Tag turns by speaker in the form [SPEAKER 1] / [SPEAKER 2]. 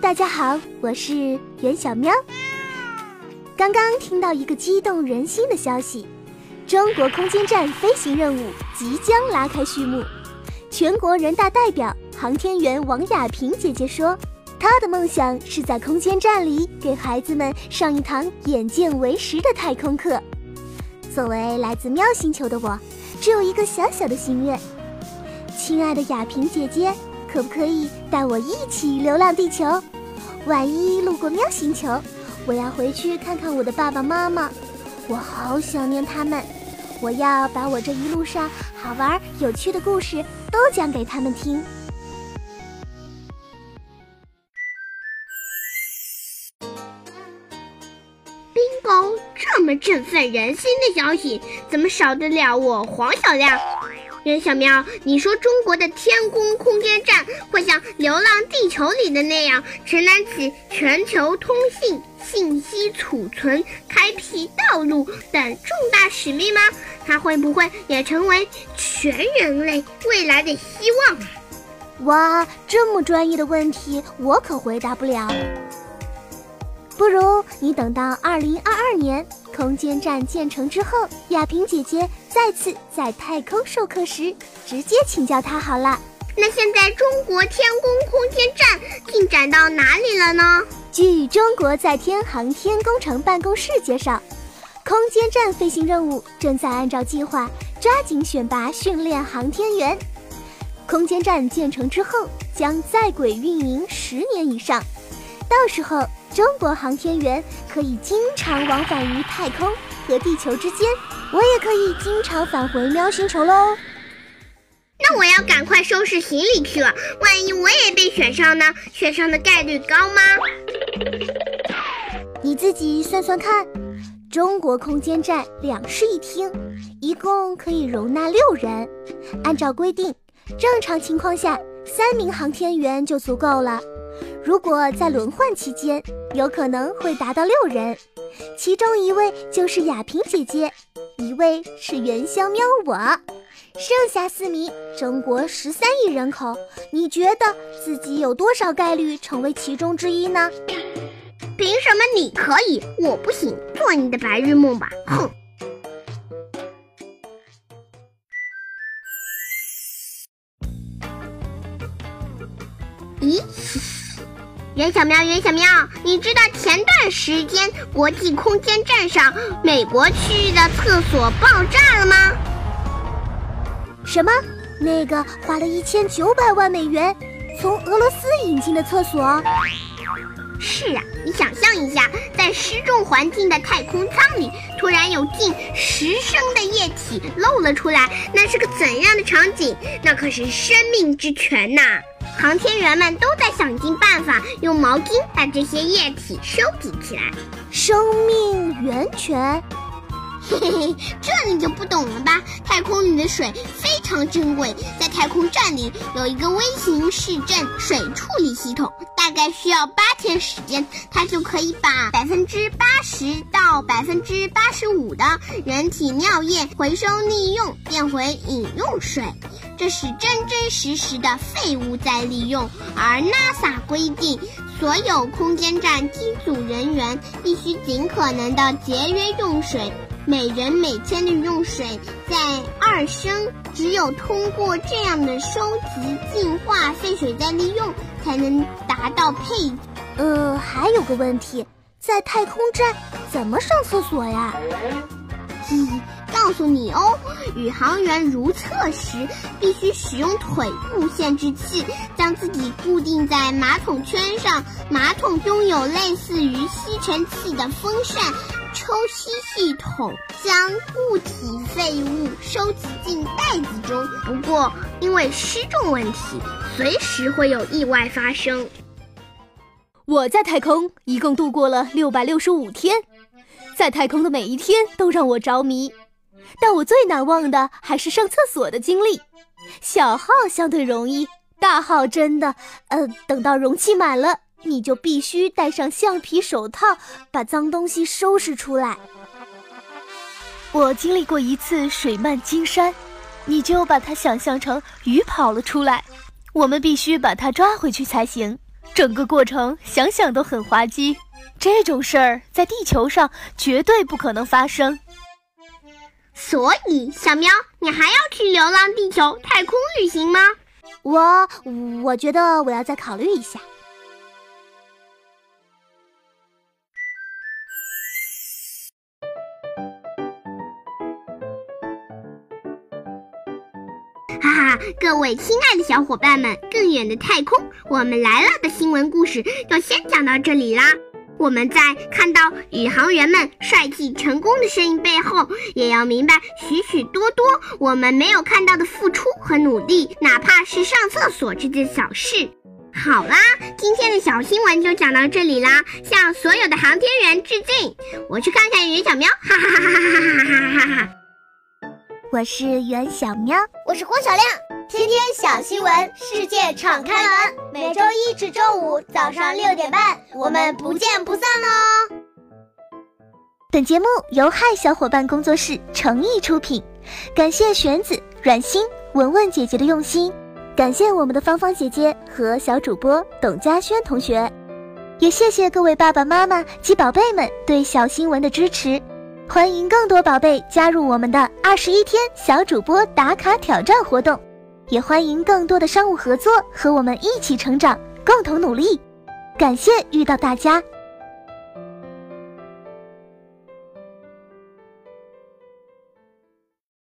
[SPEAKER 1] 大家好，我是袁小喵。刚刚听到一个激动人心的消息，中国空间站飞行任务即将拉开序幕。全国人大代表、航天员王亚平姐姐说，她的梦想是在空间站里给孩子们上一堂眼见为实的太空课。作为来自喵星球的我，只有一个小小的心愿，亲爱的亚平姐姐。可不可以带我一起流浪地球？万一路过喵星球，我要回去看看我的爸爸妈妈，我好想念他们。我要把我这一路上好玩有趣的故事都讲给他们听。
[SPEAKER 2] 冰雹，这么振奋人心的消息，怎么少得了我黄小亮？袁小喵，你说中国的天宫空间站会像《流浪地球》里的那样承担起全球通信、信息储存、开辟道路等重大使命吗？它会不会也成为全人类未来的希望？
[SPEAKER 1] 哇，这么专业的问题，我可回答不了。不如你等到二零二二年空间站建成之后，亚萍姐姐再次在太空授课时，直接请教她好了。
[SPEAKER 2] 那现在中国天宫空间站进展到哪里了呢？
[SPEAKER 1] 据中国在天航天工程办公室介绍，空间站飞行任务正在按照计划抓紧选拔训练航天员。空间站建成之后，将在轨运营十年以上，到时候。中国航天员可以经常往返于太空和地球之间，我也可以经常返回喵星球喽。
[SPEAKER 2] 那我要赶快收拾行李去了，万一我也被选上呢？选上的概率高吗？
[SPEAKER 1] 你自己算算看，中国空间站两室一厅，一共可以容纳六人。按照规定，正常情况下三名航天员就足够了。如果在轮换期间，有可能会达到六人，其中一位就是亚萍姐姐，一位是元宵喵我，剩下四名，中国十三亿人口，你觉得自己有多少概率成为其中之一呢？
[SPEAKER 2] 凭什么你可以，我不行？做你的白日梦吧！哼。咦？袁小喵，袁小喵，你知道前段时间国际空间站上美国区域的厕所爆炸了吗？
[SPEAKER 1] 什么？那个花了一千九百万美元从俄罗斯引进的厕所？
[SPEAKER 2] 是啊，你想象一下，在失重环境的太空舱里，突然有近十升的液体漏了出来，那是个怎样的场景？那可是生命之泉呐！航天员们都在想尽办法用毛巾把这些液体收集起来。
[SPEAKER 1] 生命源泉，
[SPEAKER 2] 嘿嘿，这你就不懂了吧？太空里的水非常珍贵，在太空站里有一个微型市镇水处理系统，大概需要八天时间，它就可以把百分之八十到百分之八十五的人体尿液回收利用，变回饮用水。这是真真实实的废物再利用，而 NASA 规定，所有空间站机组人员必须尽可能的节约用水，每人每天的用水在二升。只有通过这样的收集、净化、废水再利用，才能达到配。
[SPEAKER 1] 呃，还有个问题，在太空站怎么上厕所呀？
[SPEAKER 2] 咦，告诉你哦，宇航员如厕时必须使用腿部限制器，将自己固定在马桶圈上。马桶拥有类似于吸尘器的风扇抽吸系统，将固体废物收集进袋子中。不过，因为失重问题，随时会有意外发生。
[SPEAKER 3] 我在太空一共度过了六百六十五天。在太空的每一天都让我着迷，但我最难忘的还是上厕所的经历。小号相对容易，大号真的……呃，等到容器满了，你就必须戴上橡皮手套，把脏东西收拾出来。我经历过一次水漫金山，你就把它想象成鱼跑了出来，我们必须把它抓回去才行。整个过程想想都很滑稽。这种事儿在地球上绝对不可能发生。
[SPEAKER 2] 所以，小喵，你还要去流浪地球太空旅行吗？
[SPEAKER 1] 我我觉得我要再考虑一下。
[SPEAKER 2] 哈哈，各位亲爱的小伙伴们，更远的太空，我们来了的新闻故事就先讲到这里啦。我们在看到宇航员们帅气成功的身影背后，也要明白许许多多我们没有看到的付出和努力，哪怕是上厕所这件小事。好啦，今天的小新闻就讲到这里啦，向所有的航天员致敬。我去看看袁小喵，哈哈哈哈哈哈哈哈哈！
[SPEAKER 1] 我是袁小喵，
[SPEAKER 4] 我是郭小亮。天天小新闻，世界敞开门。每周一至周五早上六点半，我们不见不散哦。
[SPEAKER 1] 本节目由嗨小伙伴工作室诚意出品，感谢玄子、阮心、文文姐姐的用心，感谢我们的芳芳姐姐和小主播董佳轩同学，也谢谢各位爸爸妈妈及宝贝们对小新闻的支持。欢迎更多宝贝加入我们的二十一天小主播打卡挑战活动。也欢迎更多的商务合作，和我们一起成长，共同努力。感谢遇到大家。